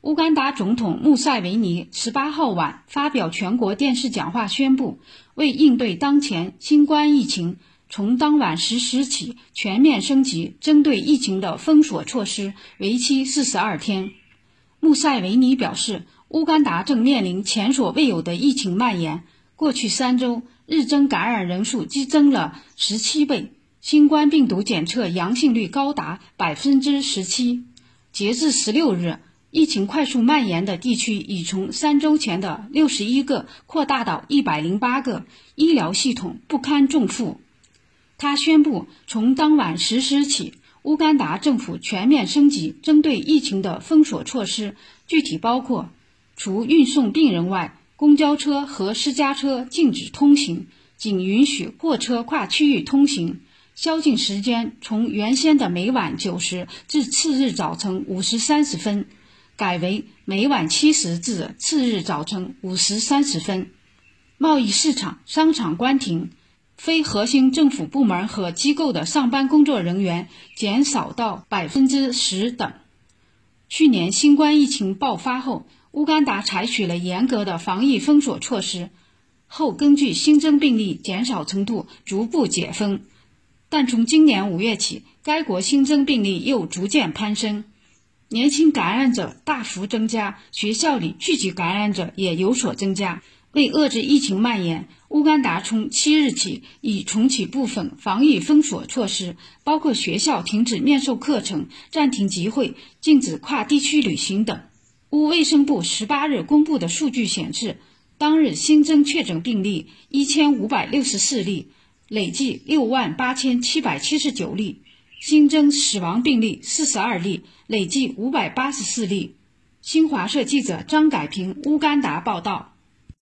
乌干达总统穆塞维尼十八号晚发表全国电视讲话，宣布为应对当前新冠疫情，从当晚十时起全面升级针对疫情的封锁措施，为期四十二天。穆塞维尼表示，乌干达正面临前所未有的疫情蔓延，过去三周日增感染人数激增了十七倍，新冠病毒检测阳性率高达百分之十七。截至十六日。疫情快速蔓延的地区已从三周前的六十一个扩大到一百零八个，医疗系统不堪重负。他宣布，从当晚十时起，乌干达政府全面升级针对疫情的封锁措施，具体包括：除运送病人外，公交车和私家车禁止通行，仅允许货车跨区域通行；宵禁时间从原先的每晚九时至次日早晨五时三十分。改为每晚七时至次日早晨五时三十分，贸易市场、商场关停，非核心政府部门和机构的上班工作人员减少到百分之十等。去年新冠疫情爆发后，乌干达采取了严格的防疫封锁措施，后根据新增病例减少程度逐步解封，但从今年五月起，该国新增病例又逐渐攀升。年轻感染者大幅增加，学校里聚集感染者也有所增加。为遏制疫情蔓延，乌干达从七日起已重启部分防疫封锁措施，包括学校停止面授课程、暂停集会、禁止跨地区旅行等。乌卫生部十八日公布的数据显示，当日新增确诊病例一千五百六十四例，累计六万八千七百七十九例。新增死亡病例四十二例，累计五百八十四例。新华社记者张改平，乌干达报道。